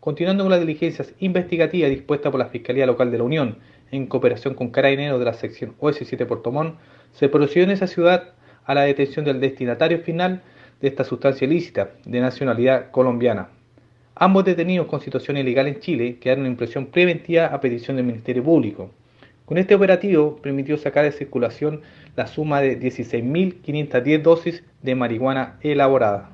Continuando con las diligencias investigativas dispuestas por la Fiscalía Local de la Unión, en cooperación con Carabineros de la sección OS7 Puerto Montt, se procedió en esa ciudad a la detención del destinatario final de esta sustancia ilícita de nacionalidad colombiana. Ambos detenidos con situación ilegal en Chile quedaron en prisión preventiva a petición del Ministerio Público. Con este operativo permitió sacar de circulación la suma de 16.510 dosis de marihuana elaborada.